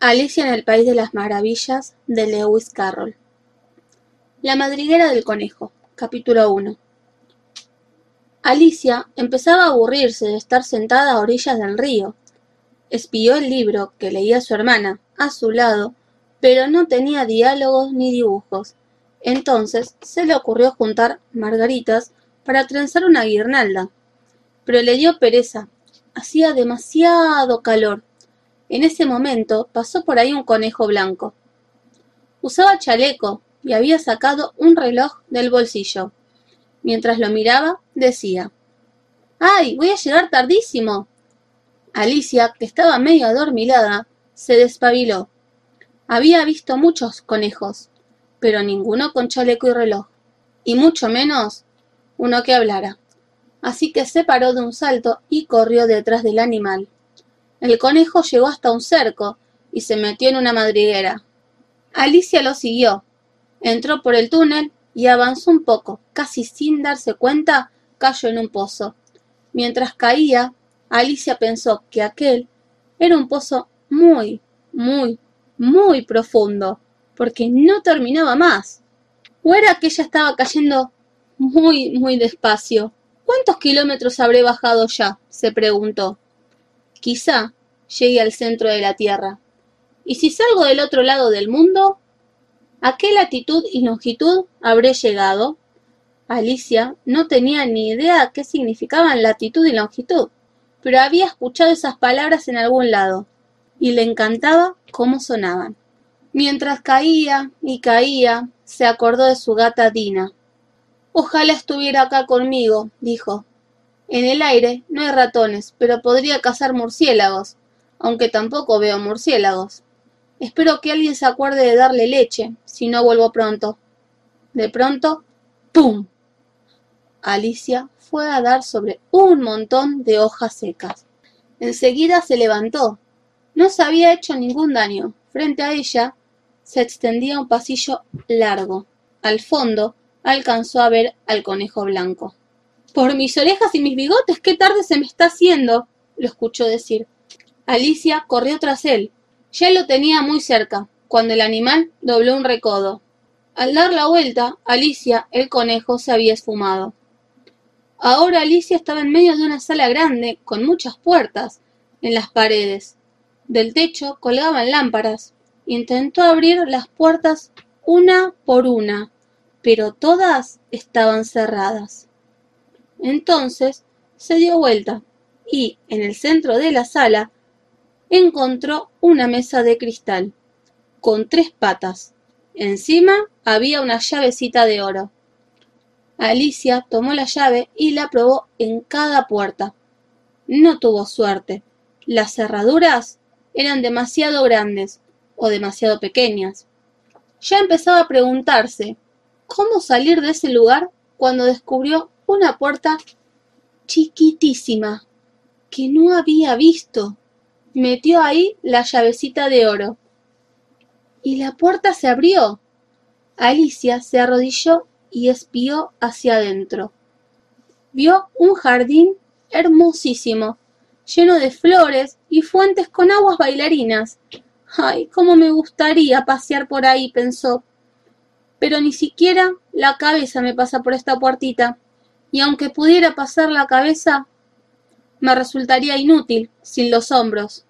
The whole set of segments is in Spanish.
Alicia en el País de las Maravillas de Lewis Carroll La madriguera del conejo Capítulo 1 Alicia empezaba a aburrirse de estar sentada a orillas del río. Espió el libro que leía su hermana, a su lado, pero no tenía diálogos ni dibujos. Entonces se le ocurrió juntar margaritas para trenzar una guirnalda. Pero le dio pereza. Hacía demasiado calor. En ese momento pasó por ahí un conejo blanco. Usaba chaleco y había sacado un reloj del bolsillo. Mientras lo miraba, decía ¡Ay! voy a llegar tardísimo. Alicia, que estaba medio adormilada, se despabiló. Había visto muchos conejos, pero ninguno con chaleco y reloj, y mucho menos uno que hablara. Así que se paró de un salto y corrió detrás del animal. El conejo llegó hasta un cerco y se metió en una madriguera. Alicia lo siguió. Entró por el túnel y avanzó un poco, casi sin darse cuenta, cayó en un pozo. Mientras caía, Alicia pensó que aquel era un pozo muy, muy, muy profundo, porque no terminaba más. ¿O era que ella estaba cayendo muy, muy despacio? ¿Cuántos kilómetros habré bajado ya? se preguntó. Quizá llegue al centro de la Tierra. ¿Y si salgo del otro lado del mundo? ¿A qué latitud y longitud habré llegado? Alicia no tenía ni idea qué significaban latitud y longitud, pero había escuchado esas palabras en algún lado, y le encantaba cómo sonaban. Mientras caía y caía, se acordó de su gata Dina. Ojalá estuviera acá conmigo, dijo. En el aire no hay ratones, pero podría cazar murciélagos, aunque tampoco veo murciélagos. Espero que alguien se acuerde de darle leche, si no vuelvo pronto. De pronto, ¡pum! Alicia fue a dar sobre un montón de hojas secas. Enseguida se levantó. No se había hecho ningún daño. Frente a ella se extendía un pasillo largo. Al fondo alcanzó a ver al conejo blanco. Por mis orejas y mis bigotes, qué tarde se me está haciendo, lo escuchó decir. Alicia corrió tras él. Ya lo tenía muy cerca, cuando el animal dobló un recodo. Al dar la vuelta, Alicia, el conejo, se había esfumado. Ahora Alicia estaba en medio de una sala grande, con muchas puertas en las paredes. Del techo colgaban lámparas. Intentó abrir las puertas una por una, pero todas estaban cerradas. Entonces se dio vuelta y, en el centro de la sala, encontró una mesa de cristal, con tres patas. Encima había una llavecita de oro. Alicia tomó la llave y la probó en cada puerta. No tuvo suerte. Las cerraduras eran demasiado grandes o demasiado pequeñas. Ya empezaba a preguntarse cómo salir de ese lugar cuando descubrió una puerta chiquitísima que no había visto metió ahí la llavecita de oro. Y la puerta se abrió. Alicia se arrodilló y espió hacia adentro. Vio un jardín hermosísimo, lleno de flores y fuentes con aguas bailarinas. Ay, cómo me gustaría pasear por ahí, pensó. Pero ni siquiera la cabeza me pasa por esta puertita, y aunque pudiera pasar la cabeza, me resultaría inútil sin los hombros.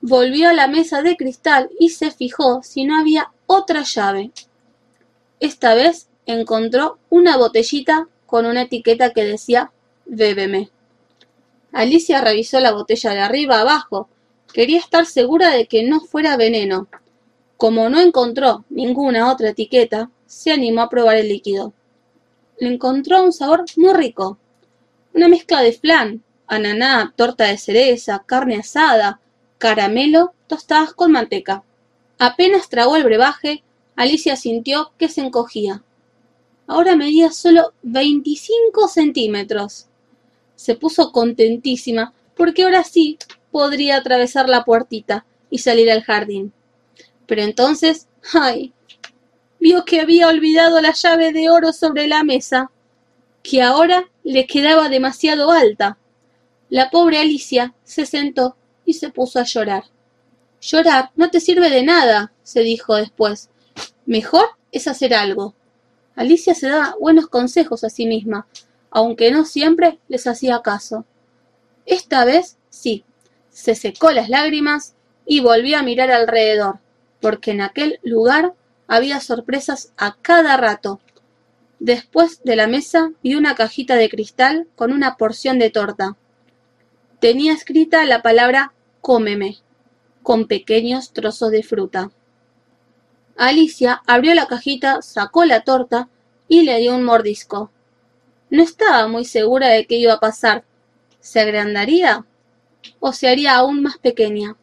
Volvió a la mesa de cristal y se fijó si no había otra llave. Esta vez encontró una botellita con una etiqueta que decía Bébeme. Alicia revisó la botella de arriba abajo. Quería estar segura de que no fuera veneno. Como no encontró ninguna otra etiqueta, se animó a probar el líquido. Le encontró un sabor muy rico. Una mezcla de flan, ananá, torta de cereza, carne asada, caramelo, tostadas con manteca. Apenas tragó el brebaje, Alicia sintió que se encogía. Ahora medía solo veinticinco centímetros. Se puso contentísima porque ahora sí podría atravesar la puertita y salir al jardín. Pero entonces, ¡ay! Vio que había olvidado la llave de oro sobre la mesa, que ahora le quedaba demasiado alta. La pobre Alicia se sentó y se puso a llorar. Llorar no te sirve de nada, se dijo después. Mejor es hacer algo. Alicia se daba buenos consejos a sí misma, aunque no siempre les hacía caso. Esta vez sí, se secó las lágrimas y volvió a mirar alrededor, porque en aquel lugar había sorpresas a cada rato. Después de la mesa vi una cajita de cristal con una porción de torta. Tenía escrita la palabra cómeme, con pequeños trozos de fruta. Alicia abrió la cajita, sacó la torta y le dio un mordisco. No estaba muy segura de qué iba a pasar. ¿Se agrandaría? ¿O se haría aún más pequeña?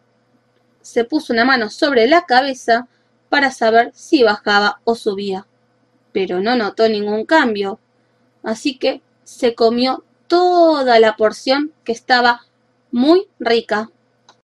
Se puso una mano sobre la cabeza para saber si bajaba o subía, pero no notó ningún cambio, así que se comió toda la porción que estaba muy rica.